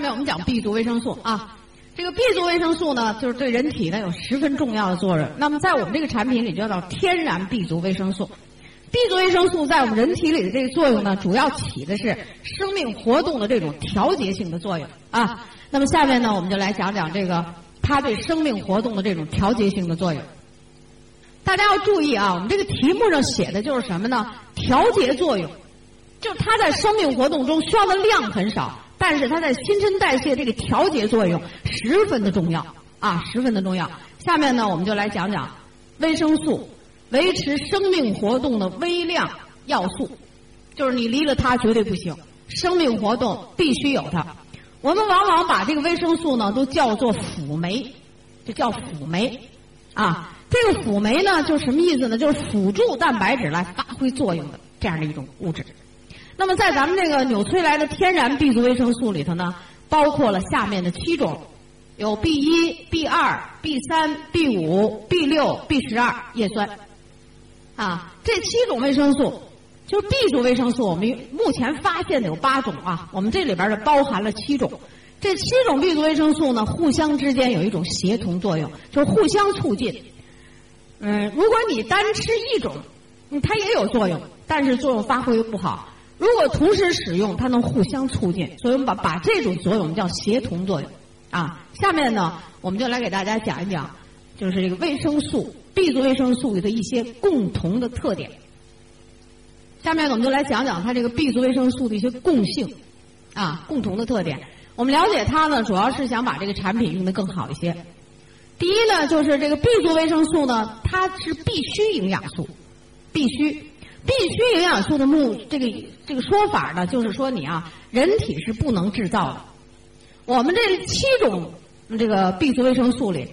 下面我们讲 B 族维生素啊。这个 B 族维生素呢，就是对人体呢有十分重要的作用。那么在我们这个产品里叫做天然 B 族维生素。B 族维生素在我们人体里的这个作用呢，主要起的是生命活动的这种调节性的作用啊。那么下面呢，我们就来讲讲这个它对生命活动的这种调节性的作用。大家要注意啊，我们这个题目上写的就是什么呢？调节作用，就是它在生命活动中需要的量很少，但是它在新陈代谢这个调节作用十分的重要啊，十分的重要。下面呢，我们就来讲讲维生素维持生命活动的微量要素，就是你离了它绝对不行，生命活动必须有它。我们往往把这个维生素呢都叫做辅酶，就叫辅酶啊。这个辅酶呢，就什么意思呢？就是辅助蛋白质来发挥作用的这样的一种物质。那么在咱们这个纽崔莱的天然 B 族维生素里头呢，包括了下面的七种，有 B 一、B 二、B 三、B 五、B 六、B 十二叶酸。啊，这七种维生素，就是 B 族维生素，我们目前发现的有八种啊，我们这里边的包含了七种。这七种 B 族维生素呢，互相之间有一种协同作用，就互相促进。嗯，如果你单吃一种，它也有作用，但是作用发挥不好。如果同时使用，它能互相促进，所以我们把把这种作用叫协同作用。啊，下面呢，我们就来给大家讲一讲，就是这个维生素 B 族维生素的一些共同的特点。下面我们就来讲讲它这个 B 族维生素的一些共性，啊，共同的特点。我们了解它呢，主要是想把这个产品用得更好一些。第一呢，就是这个 B 族维生素呢，它是必须营养素，必须必须营养素的目这个这个说法呢，就是说你啊，人体是不能制造的。我们这七种这个 B 族维生素里，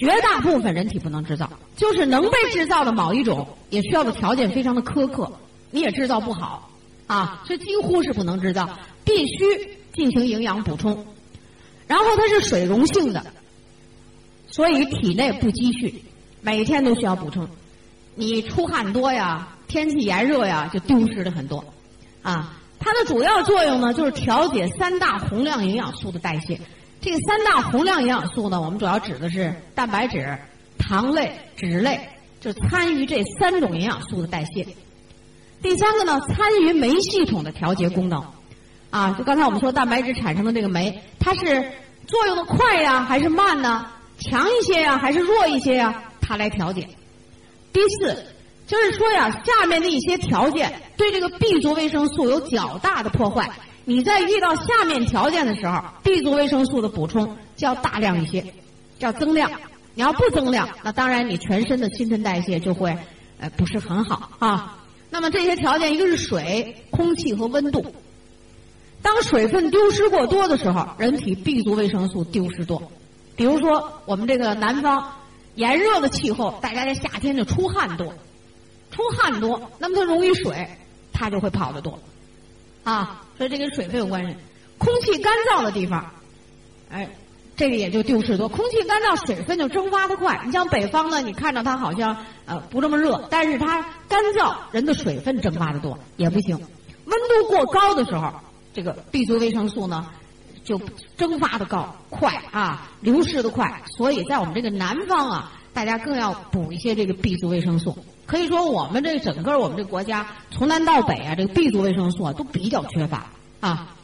绝大部分人体不能制造，就是能被制造的某一种，也需要的条件非常的苛刻，你也制造不好啊，所以几乎是不能制造，必须进行营养补充。然后它是水溶性的。所以体内不积蓄，每天都需要补充。你出汗多呀，天气炎热呀，就丢失了很多。啊，它的主要作用呢，就是调节三大宏量营养素的代谢。这个三大宏量营养素呢，我们主要指的是蛋白质、糖类、脂类，就参与这三种营养素的代谢。第三个呢，参与酶系统的调节功能。啊，就刚才我们说蛋白质产生的这个酶，它是作用的快呀，还是慢呢？强一些呀，还是弱一些呀？它来调节。第四，就是说呀，下面的一些条件对这个 B 族维生素有较大的破坏。你在遇到下面条件的时候，B 族维生素的补充就要大量一些，要增量。你要不增量，那当然你全身的新陈代谢就会呃不是很好啊。那么这些条件，一个是水、空气和温度。当水分丢失过多的时候，人体 B 族维生素丢失多。比如说，我们这个南方炎热的气候，大家在夏天就出汗多，出汗多，那么它溶于水，它就会跑得多，啊，所以这跟水分有关系。空气干燥的地方，哎，这个也就丢失多。空气干燥，水分就蒸发的快。你像北方呢，你看着它好像呃不这么热，但是它干燥，人的水分蒸发的多也不行。温度过高的时候，这个 B 族维生素呢。就蒸发的高快啊，流失的快，所以在我们这个南方啊，大家更要补一些这个 B 族维生素。可以说，我们这整个我们这国家从南到北啊，这个 B 族维生素啊都比较缺乏啊。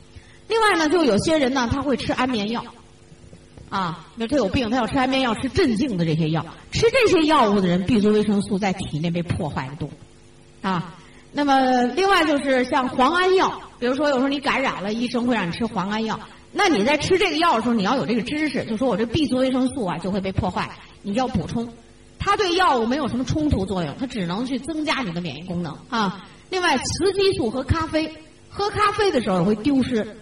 另外呢，就有些人呢，他会吃安眠药啊，那他有病，他要吃安眠药，吃镇静的这些药。吃这些药物的人，B 族维生素在体内被破坏的多啊。那么，另外就是像磺胺药，比如说有时候你感染了，医生会让你吃磺胺药。那你在吃这个药的时候，你要有这个知识，就说我这 B 族维生素啊就会被破坏，你要补充。它对药物没有什么冲突作用，它只能去增加你的免疫功能啊。另外，雌激素和咖啡，喝咖啡的时候会丢失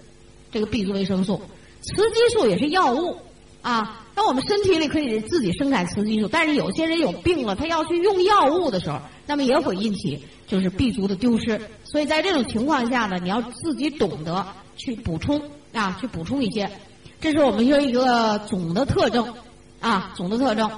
这个 B 族维生素。雌激素也是药物啊，那我们身体里可以自己生产雌激素，但是有些人有病了，他要去用药物的时候，那么也会引起就是 B 族的丢失。所以在这种情况下呢，你要自己懂得去补充。啊，去补充一些，这是我们说一个总的特征，啊，总的特征。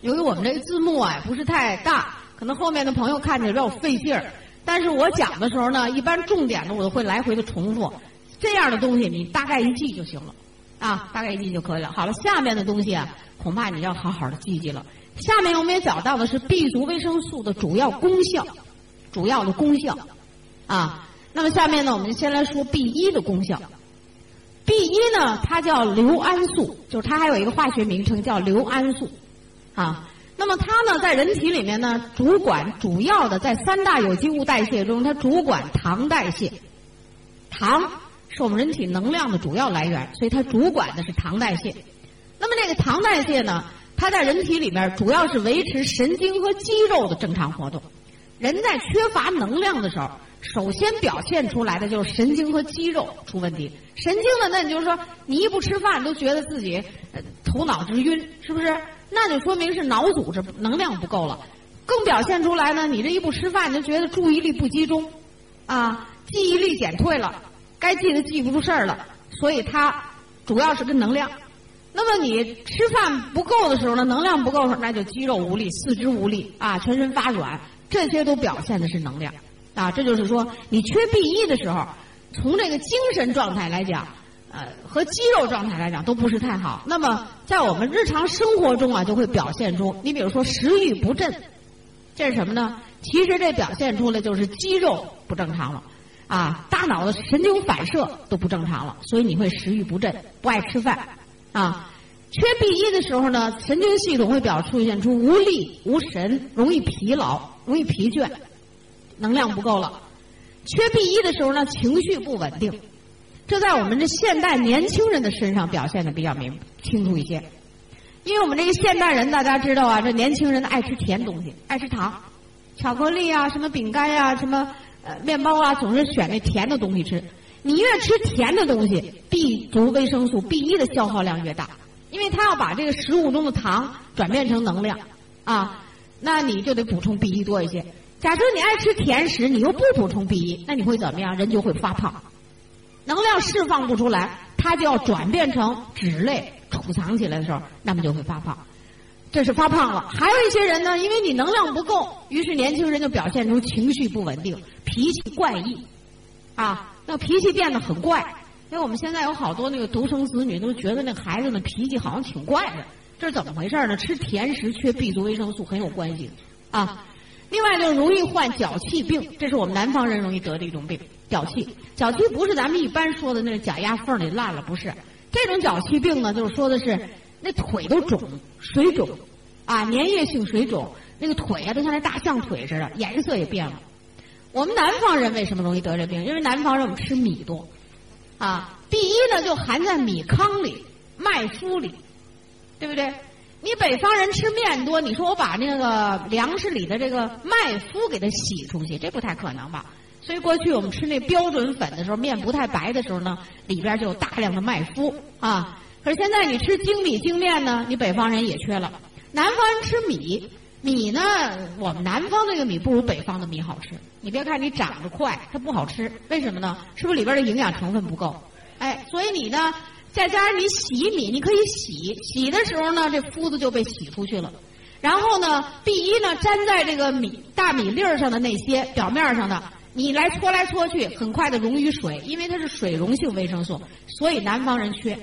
由于我们这个字幕啊不是太大，可能后面的朋友看起来比较费劲儿。但是我讲的时候呢，一般重点的我都会来回的重复，这样的东西你大概一记就行了，啊，大概一记就可以了。好了，下面的东西啊，恐怕你要好好的记记了。下面我们也讲到的是 B 族维生素的主要功效，主要的功效，啊，那么下面呢，我们先来说 B 一的功效。B 一呢，它叫硫胺素，就是它还有一个化学名称叫硫胺素，啊，那么它呢，在人体里面呢，主管主要的在三大有机物代谢中，它主管糖代谢，糖。是我们人体能量的主要来源，所以它主管的是糖代谢。那么这个糖代谢呢，它在人体里边主要是维持神经和肌肉的正常活动。人在缺乏能量的时候，首先表现出来的就是神经和肌肉出问题。神经的，那你就是说，你一不吃饭都觉得自己头脑直晕，是不是？那就说明是脑组织能量不够了。更表现出来呢，你这一不吃饭就觉得注意力不集中，啊，记忆力减退了。该记的记不住事儿了，所以它主要是跟能量。那么你吃饭不够的时候呢，能量不够，那就肌肉无力、四肢无力啊，全身发软，这些都表现的是能量啊。这就是说，你缺 B 一的时候，从这个精神状态来讲，呃，和肌肉状态来讲都不是太好。那么在我们日常生活中啊，就会表现出，你比如说食欲不振，这是什么呢？其实这表现出来就是肌肉不正常了。啊，大脑的神经反射都不正常了，所以你会食欲不振，不爱吃饭。啊，缺 B 一的时候呢，神经系统会表出现出无力、无神，容易疲劳、容易疲倦，能量不够了。缺 B 一的时候呢，情绪不稳定，这在我们这现代年轻人的身上表现的比较明清楚一些。因为我们这个现代人，大家知道啊，这年轻人爱吃甜东西，爱吃糖，巧克力啊，什么饼干呀，什么。呃，面包啊，总是选那甜的东西吃。你越吃甜的东西，B 族维生素 B 一的消耗量越大，因为它要把这个食物中的糖转变成能量啊，那你就得补充 B 一多一些。假设你爱吃甜食，你又不补充 B 一，那你会怎么样？人就会发胖，能量释放不出来，它就要转变成脂类储藏起来的时候，那么就会发胖。这是发胖了，还有一些人呢，因为你能量不够，于是年轻人就表现出情绪不稳定、脾气怪异，啊，那脾气变得很怪。因为我们现在有好多那个独生子女都觉得那孩子呢脾气好像挺怪的，这是怎么回事呢？吃甜食缺 B 族维生素很有关系啊。另外就是容易患脚气病，这是我们南方人容易得的一种病，脚气。脚气不是咱们一般说的那个脚丫缝里烂了，不是。这种脚气病呢，就是说的是。那腿都肿，水肿，啊，粘液性水肿，那个腿啊都像那大象腿似的，颜色也变了。我们南方人为什么容易得这病？因为南方人我们吃米多，啊第一呢就含在米糠里、麦麸里，对不对？你北方人吃面多，你说我把那个粮食里的这个麦麸给它洗出去，这不太可能吧？所以过去我们吃那标准粉的时候，面不太白的时候呢，里边就有大量的麦麸啊。可是现在你吃精米精面呢，你北方人也缺了。南方人吃米，米呢，我们南方那个米不如北方的米好吃。你别看你长得快，它不好吃，为什么呢？是不是里边的营养成分不够？哎，所以你呢，再加上你洗米，你可以洗，洗的时候呢，这麸子就被洗出去了。然后呢第一呢粘在这个米大米粒儿上的那些表面上的，你来搓来搓去，很快的溶于水，因为它是水溶性维生素，所以南方人缺。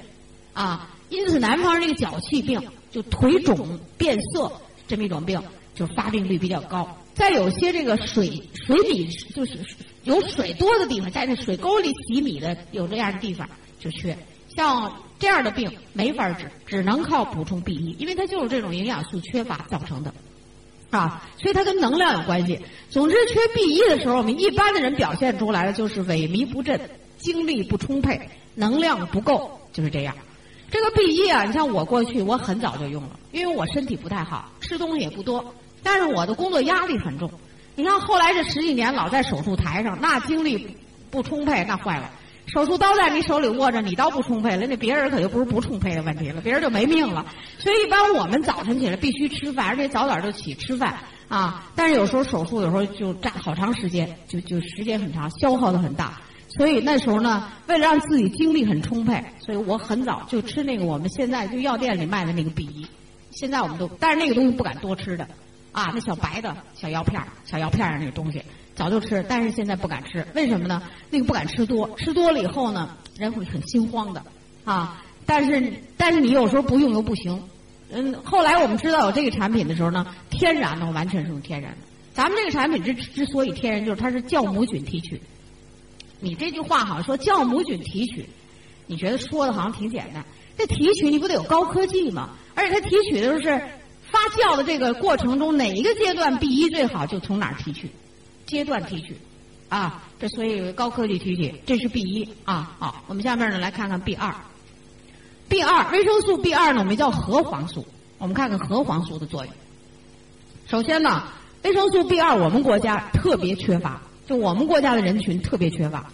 啊，因此南方人这个脚气病，就腿肿变色这么一种病，就发病率比较高。在有些这个水水米就是有水多的地方，在那水沟里洗米的有这样的地方就缺。像这样的病没法治，只能靠补充 B 一，因为它就是这种营养素缺乏造成的，啊，所以它跟能量有关系。总之，缺 B 一的时候，我们一般的人表现出来的就是萎靡不振、精力不充沛、能量不够，就是这样。这个 B 一啊，你像我过去我很早就用了，因为我身体不太好，吃东西也不多，但是我的工作压力很重。你看后来这十几年老在手术台上，那精力不充沛，那坏了。手术刀在你手里握着，你刀不充沛了，那别人可就不是不充沛的问题了，别人就没命了。所以一般我们早晨起来必须吃饭，而且早早就起吃饭啊。但是有时候手术有时候就占好长时间，就就时间很长，消耗的很大。所以那时候呢，为了让自己精力很充沛，所以我很早就吃那个我们现在就药店里卖的那个 B 一。现在我们都，但是那个东西不敢多吃的，啊，那小白的小药片儿、小药片儿那个东西，早就吃，但是现在不敢吃，为什么呢？那个不敢吃多，吃多了以后呢，人会很心慌的啊。但是但是你有时候不用又不行。嗯，后来我们知道有这个产品的时候呢，天然的，完全是用天然。咱们这个产品之之所以天然，就是它是酵母菌提取。你这句话好像说酵母菌提取，你觉得说的好像挺简单。这提取你不得有高科技吗？而且它提取的时候是发酵的这个过程中哪一个阶段 B 一最好，就从哪儿提取，阶段提取，啊，这所以高科技提取，这是 B 一啊。好，我们下面呢来看看 B 二。B 二维生素 B 二呢，我们叫核黄素。我们看看核黄素的作用。首先呢，维生素 B 二我们国家特别缺乏，就我们国家的人群特别缺乏，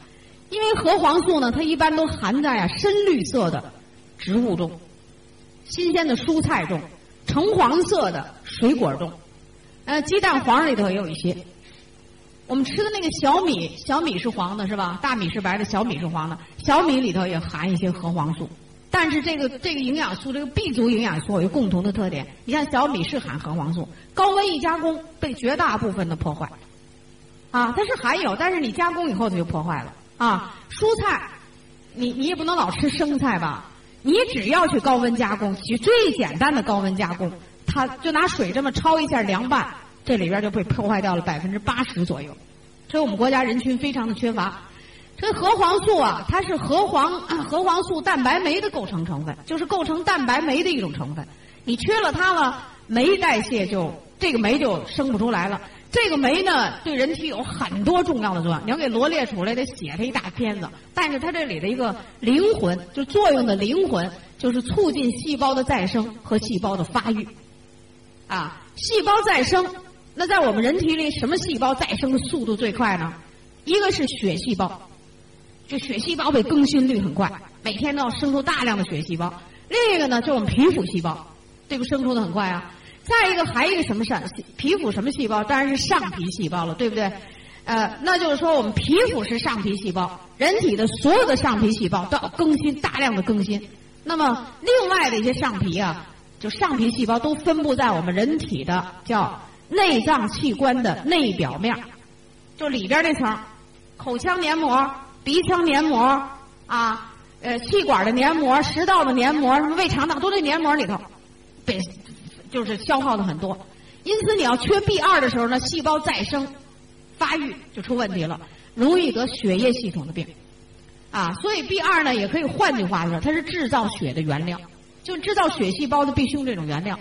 因为核黄素呢，它一般都含在啊深绿色的植物中、新鲜的蔬菜中、橙黄色的水果中，呃，鸡蛋黄里头也有一些。我们吃的那个小米，小米是黄的，是吧？大米是白的，小米是黄的。小米里头也含一些核黄素。但是这个这个营养素，这个 B 族营养素有共同的特点。你看小米是含核黄素，高温一加工被绝大部分的破坏，啊，它是含有，但是你加工以后它就破坏了。啊，蔬菜，你你也不能老吃生菜吧？你只要去高温加工，其最简单的高温加工，它就拿水这么焯一下凉拌，这里边就被破坏掉了百分之八十左右。所以我们国家人群非常的缺乏。这核黄素啊，它是核黄核黄素蛋白酶的构成成分，就是构成蛋白酶的一种成分。你缺了它了，酶代谢就这个酶就生不出来了。这个酶呢，对人体有很多重要的作用，你要给罗列出来，得写它一大片子。但是它这里的一个灵魂，就作用的灵魂，就是促进细胞的再生和细胞的发育。啊，细胞再生，那在我们人体里，什么细胞再生的速度最快呢？一个是血细胞。这血细胞被更新率很快，每天都要生出大量的血细胞。另一个呢，就我们皮肤细胞，这个生出的很快啊。再一个，还有一个什么上皮肤什么细胞？当然是上皮细胞了，对不对？呃，那就是说我们皮肤是上皮细胞，人体的所有的上皮细胞都要更新，大量的更新。那么另外的一些上皮啊，就上皮细胞都分布在我们人体的叫内脏器官的内表面，就里边那层，口腔黏膜。鼻腔黏膜啊，呃，气管的黏膜、食道的黏膜、什么胃肠道，都在黏膜里头，被就是消耗的很多。因此，你要缺 B 二的时候呢，细胞再生、发育就出问题了，容易得血液系统的病。啊，所以 B 二呢，也可以换句话说，它是制造血的原料，就制造血细胞的必须这种原料。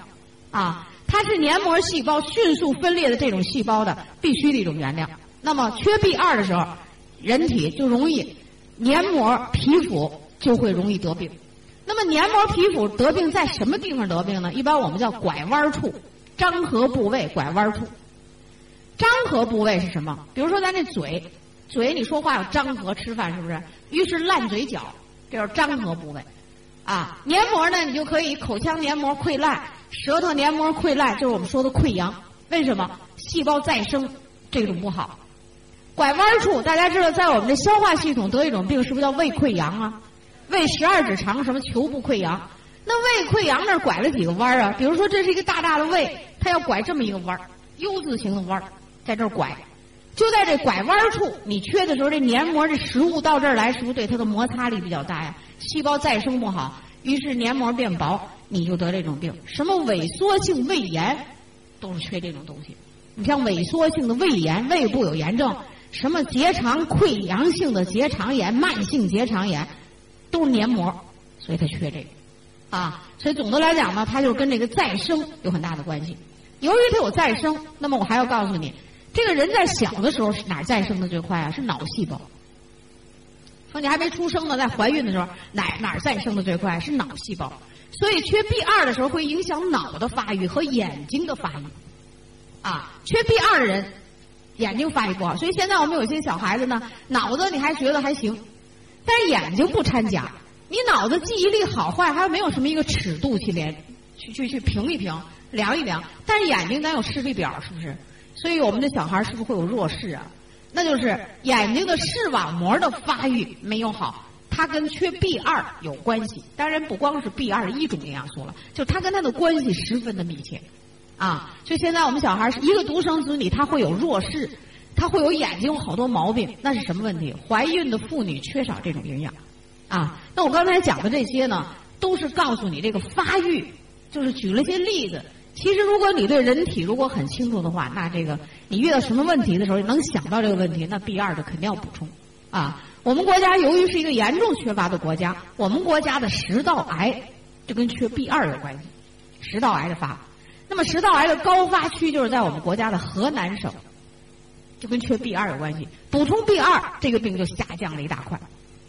啊，它是黏膜细胞迅速分裂的这种细胞的必须的一种原料。那么，缺 B 二的时候。人体就容易黏膜皮肤就会容易得病。那么黏膜皮肤得病在什么地方得病呢？一般我们叫拐弯处、张合部位、拐弯处。张合部位是什么？比如说咱这嘴，嘴你说话要张合，吃饭是不是？于是烂嘴角，这叫张合部位。啊，黏膜呢，你就可以口腔黏膜溃烂、舌头黏膜溃烂，就是我们说的溃疡。为什么？细胞再生这种不好。拐弯处，大家知道，在我们的消化系统得一种病，是不是叫胃溃疡啊？胃十二指肠什么球部溃疡？那胃溃疡那拐了几个弯啊？比如说，这是一个大大的胃，它要拐这么一个弯，U 字形的弯，在这儿拐。就在这拐弯处，你缺的时候，这黏膜这食物到这儿来，是不是对它的摩擦力比较大呀？细胞再生不好，于是黏膜变薄，你就得这种病。什么萎缩性胃炎，都是缺这种东西。你像萎缩性的胃炎，胃部有炎症。什么结肠溃疡性的结肠炎、慢性结肠炎，都是黏膜，所以它缺这个，啊，所以总的来讲呢，它就跟这个再生有很大的关系。由于它有再生，那么我还要告诉你，这个人在小的时候是哪儿再生的最快啊？是脑细胞。说你还没出生呢，在怀孕的时候，哪哪儿再生的最快？是脑细胞。所以缺 B 二的时候会影响脑的发育和眼睛的发育，啊，缺 B 二的人。眼睛发育不好，所以现在我们有些小孩子呢，脑子你还觉得还行，但是眼睛不掺假。你脑子记忆力好坏还没有什么一个尺度去连，去去去评一评，量一量。但是眼睛咱有视力表，是不是？所以我们的小孩是不是会有弱视啊？那就是眼睛的视网膜的发育没有好，它跟缺 B 二有关系。当然不光是 B 二一种营养素了，就它跟它的关系十分的密切。啊，就现在我们小孩是一个独生子女，他会有弱视，他会有眼睛有好多毛病，那是什么问题？怀孕的妇女缺少这种营养，啊，那我刚才讲的这些呢，都是告诉你这个发育，就是举了些例子。其实如果你对人体如果很清楚的话，那这个你遇到什么问题的时候能想到这个问题，那 B 二的肯定要补充，啊，我们国家由于是一个严重缺乏的国家，我们国家的食道癌就跟缺 B 二有关系，食道癌的发。那么食道癌的高发区就是在我们国家的河南省，就跟缺 B 二有关系。补充 B 二，这个病就下降了一大块。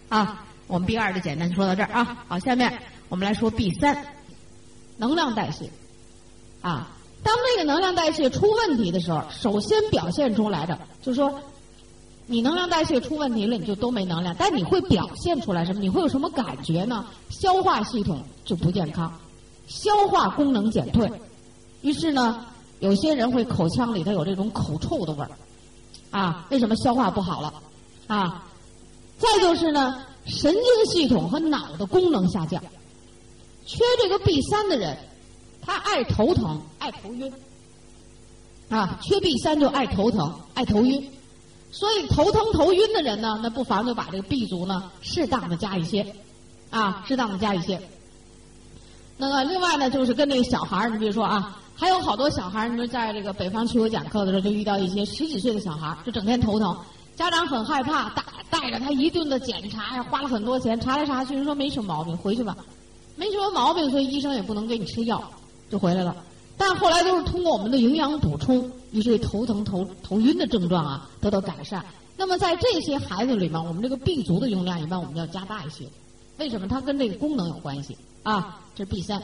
啊，我们 B 二就简单说到这儿啊。好，下面我们来说 B 三，能量代谢。啊，当这个能量代谢出问题的时候，首先表现出来的就是说，你能量代谢出问题了，你就都没能量。但你会表现出来什么？你会有什么感觉呢？消化系统就不健康，消化功能减退。于是呢，有些人会口腔里头有这种口臭的味儿，啊，为什么消化不好了？啊，再就是呢，神经系统和脑的功能下降。缺这个 B 三的人，他爱头疼，爱头晕，啊，缺 B 三就爱头疼，爱头晕。所以头疼头晕的人呢，那不妨就把这个 B 族呢适当的加一些，啊，适当的加一些。那么另外呢，就是跟那个小孩儿，你比如说啊。还有好多小孩儿，你说在这个北方去我讲课的时候，就遇到一些十几岁的小孩儿，就整天头疼，家长很害怕，带带着他一顿的检查呀，花了很多钱，查来查去，人说没什么毛病，回去吧，没什么毛病，所以医生也不能给你吃药，就回来了。但后来都是通过我们的营养补充，于是头疼头头晕的症状啊得到改善。那么在这些孩子里面，我们这个 B 族的用量一般我们要加大一些，为什么？它跟这个功能有关系啊，这是 B 三。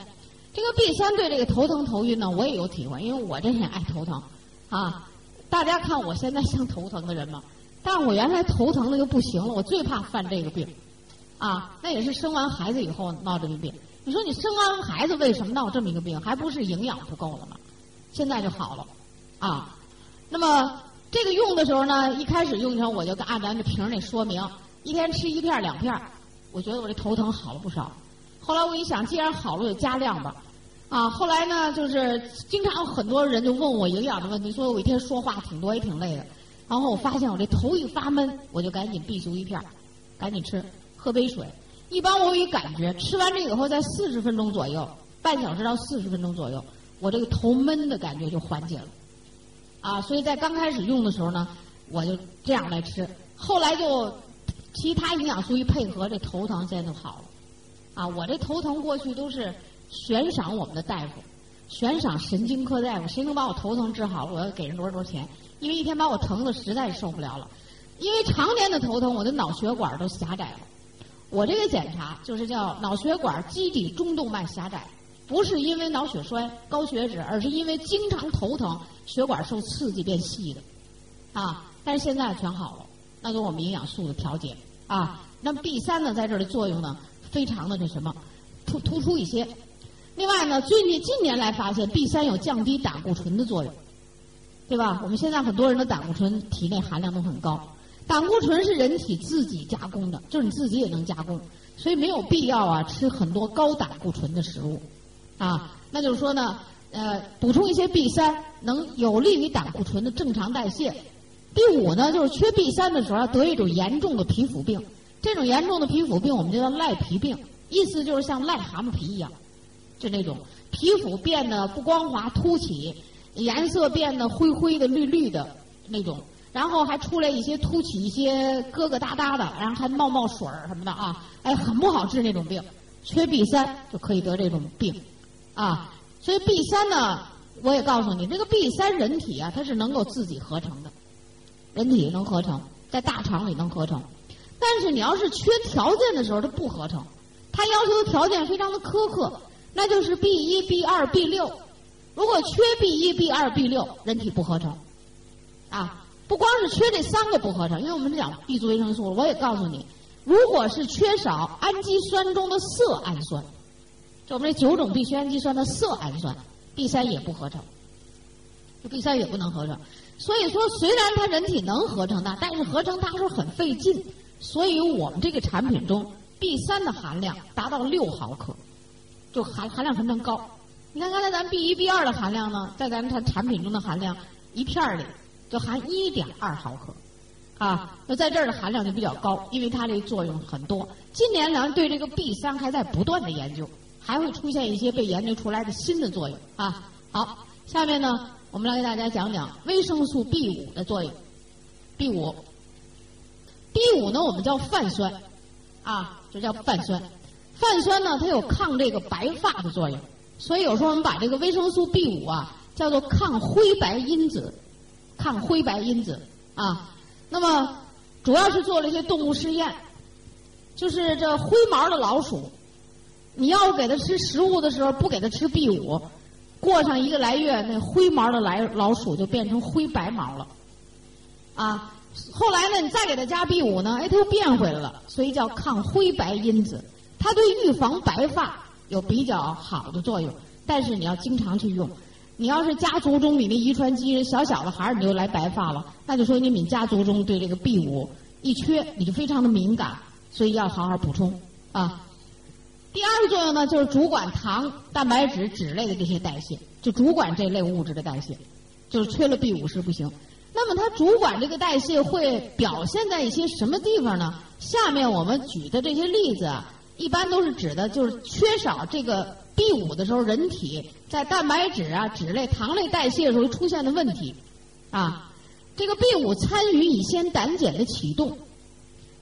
这个 B 三对这个头疼头晕呢，我也有体会，因为我这人爱头疼，啊，大家看我现在像头疼的人吗？但我原来头疼的就不行了，我最怕犯这个病，啊，那也是生完孩子以后闹这个病。你说你生完孩子为什么闹这么一个病？还不是营养不够了吗？现在就好了，啊，那么这个用的时候呢，一开始用的时候我就按咱这瓶儿那说明，一天吃一片两片，我觉得我这头疼好了不少。后来我一想，既然好了，就加量吧。啊，后来呢，就是经常很多人就问我营养的问题，说我一天说话挺多，也挺累的。然后我发现我这头一发闷，我就赶紧 B 族一片，赶紧吃，喝杯水。一般我有一感觉，吃完这以后，在四十分钟左右，半小时到四十分钟左右，我这个头闷的感觉就缓解了。啊，所以在刚开始用的时候呢，我就这样来吃。后来就其他营养素一配合，这头疼现在就好了。啊，我这头疼过去都是悬赏我们的大夫，悬赏神经科大夫，谁能把我头疼治好，我要给人多少多少钱。因为一天把我疼的实在受不了了，因为常年的头疼，我的脑血管都狭窄了。我这个检查就是叫脑血管基底中动脉狭窄，不是因为脑血栓、高血脂，而是因为经常头疼，血管受刺激变细的。啊，但是现在全好了，那就我们营养素的调节啊。那么 B 三呢，在这儿的作用呢？非常的那什么突突出一些，另外呢，最近近年来发现 B 三有降低胆固醇的作用，对吧？我们现在很多人的胆固醇体内含量都很高，胆固醇是人体自己加工的，就是你自己也能加工，所以没有必要啊吃很多高胆固醇的食物，啊，那就是说呢，呃，补充一些 B 三能有利于胆固醇的正常代谢。第五呢，就是缺 B 三的时候要得一种严重的皮肤病。这种严重的皮肤病，我们就叫赖皮病，意思就是像癞蛤蟆皮一样，就那种皮肤变得不光滑、凸起，颜色变得灰灰的、绿绿的那种，然后还出来一些凸起、一些疙疙瘩瘩的，然后还冒冒水儿什么的啊，哎，很不好治那种病。缺 B 三就可以得这种病，啊，所以 B 三呢，我也告诉你，这个 B 三人体啊，它是能够自己合成的，人体能合成，在大肠里能合成。但是你要是缺条件的时候，它不合成，它要求的条件非常的苛刻，那就是 B 一、B 二、B 六。如果缺 B 一、B 二、B 六，人体不合成，啊，不光是缺这三个不合成，因为我们讲 B 族维生素，我也告诉你，如果是缺少氨基酸中的色氨酸，就我们这九种必需氨基酸的色氨酸，B 三也不合成，B 三也不能合成。所以说，虽然它人体能合成它，但是合成它时候很费劲。所以我们这个产品中，B 三的含量达到六毫克，就含含量非常高。你看刚才咱 B 一、B 二的含量呢，在咱们它产品中的含量一片儿里就含一点二毫克，啊，那在这儿的含量就比较高，因为它这个作用很多。近年来对这个 B 三还在不断的研究，还会出现一些被研究出来的新的作用啊。好，下面呢，我们来给大家讲讲维生素 B 五的作用。B 五，B 五呢，我们叫泛酸，啊，就叫泛酸。泛酸呢，它有抗这个白发的作用，所以有时候我们把这个维生素 B 五啊叫做抗灰白因子，抗灰白因子啊。那么主要是做了一些动物试验，就是这灰毛的老鼠，你要给它吃食物的时候不给它吃 B 五，过上一个来月，那灰毛的来老鼠就变成灰白毛了，啊。后来呢，你再给它加 B 五呢，哎，它又变回来了，所以叫抗灰白因子。它对预防白发有比较好的作用，但是你要经常去用。你要是家族中你那遗传基因小小的孩儿你就来白发了，那就说明你家族中对这个 B 五一缺，你就非常的敏感，所以要好好补充啊。第二个作用呢，就是主管糖、蛋白质、脂类的这些代谢，就主管这类物质的代谢，就是缺了 B 五是不行。那么它主管这个代谢会表现在一些什么地方呢？下面我们举的这些例子啊。一般都是指的，就是缺少这个 B 五的时候，人体在蛋白质啊、脂类、糖类代谢的时候出现的问题，啊，这个 B 五参与乙酰胆碱的启动，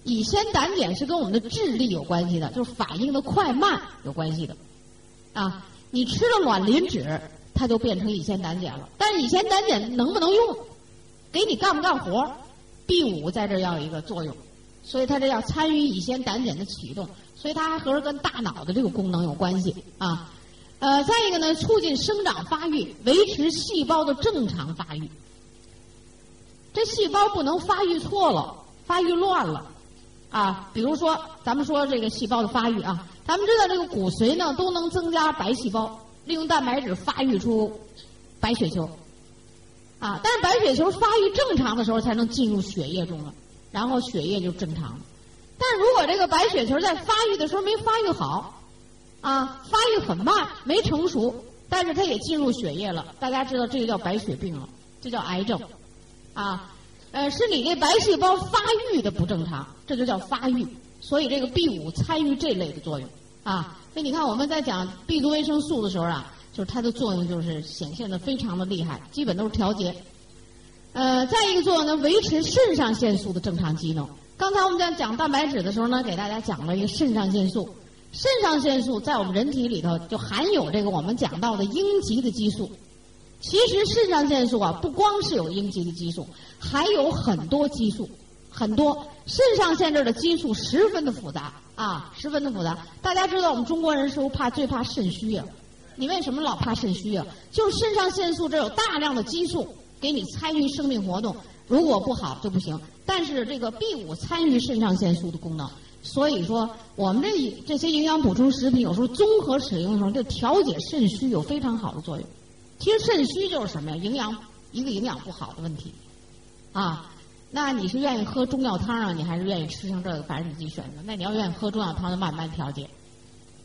乙酰胆碱是跟我们的智力有关系的，就是反应的快慢有关系的，啊，你吃了卵磷脂，它就变成乙酰胆碱了，但是乙酰胆碱能不能用，给你干不干活，B 五在这要有一个作用，所以它这要参与乙酰胆碱的启动。所以它还和跟大脑的这个功能有关系啊，呃，再一个呢，促进生长发育，维持细胞的正常发育。这细胞不能发育错了，发育乱了，啊，比如说咱们说这个细胞的发育啊，咱们知道这个骨髓呢都能增加白细胞，利用蛋白质发育出白血球，啊，但是白血球发育正常的时候才能进入血液中了，然后血液就正常。但如果这个白血球在发育的时候没发育好，啊，发育很慢，没成熟，但是它也进入血液了，大家知道这个叫白血病了，这叫癌症，啊，呃，是你这白细胞发育的不正常，这就叫发育，所以这个 B 五参与这类的作用，啊，所以你看我们在讲 B 族维生素的时候啊，就是它的作用就是显现的非常的厉害，基本都是调节，呃，再一个作用呢，维持肾上腺素的正常机能。刚才我们在讲蛋白质的时候呢，给大家讲了一个肾上腺素。肾上腺素在我们人体里头就含有这个我们讲到的应激的激素。其实肾上腺素啊，不光是有应激的激素，还有很多激素，很多肾上腺这儿的激素十分的复杂啊，十分的复杂。大家知道我们中国人是不是怕最怕肾虚啊？你为什么老怕肾虚啊？就是肾上腺素这有大量的激素给你参与生命活动。如果不好就不行，但是这个 B 五参与肾上腺素的功能，所以说我们这这些营养补充食品有时候综合使用的时候，就调节肾虚有非常好的作用。其实肾虚就是什么呀？营养一个营养不好的问题，啊，那你是愿意喝中药汤啊，你还是愿意吃上这个？反正你自己选择。那你要愿意喝中药汤，就慢慢调节，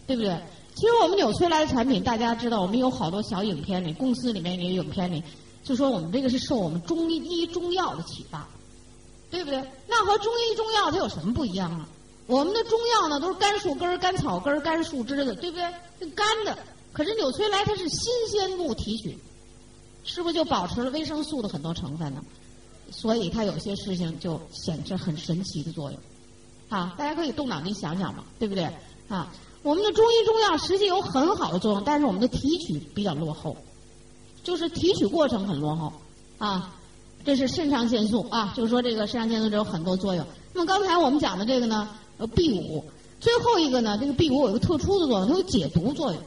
对不对？其实我们纽崔莱的产品，大家知道，我们有好多小影片里，公司里面也有影片里。就说我们这个是受我们中医中药的启发，对不对？那和中医中药它有什么不一样啊？我们的中药呢都是干树根、干草根、干树枝的，对不对？是干的。可是纽崔莱它是新鲜度提取，是不是就保持了维生素的很多成分呢？所以它有些事情就显示很神奇的作用。啊，大家可以动脑筋想想嘛，对不对？啊，我们的中医中药实际有很好的作用，但是我们的提取比较落后。就是提取过程很落后，啊，这是肾上腺素啊，就是说这个肾上腺素这有很多作用。那么刚才我们讲的这个呢，呃，B 五，最后一个呢，这个 B 五有一个特殊的作用，它有解毒作用。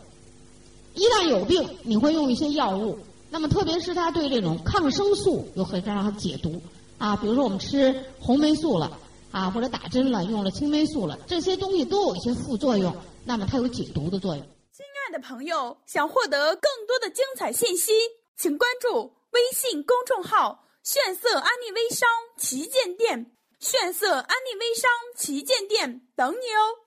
一旦有病，你会用一些药物，那么特别是它对这种抗生素有很让它解毒啊，比如说我们吃红霉素了啊，或者打针了用了青霉素了，这些东西都有一些副作用，那么它有解毒的作用。的朋友想获得更多的精彩信息，请关注微信公众号“炫色安利微商旗舰店”，炫色安利微商旗舰店等你哦。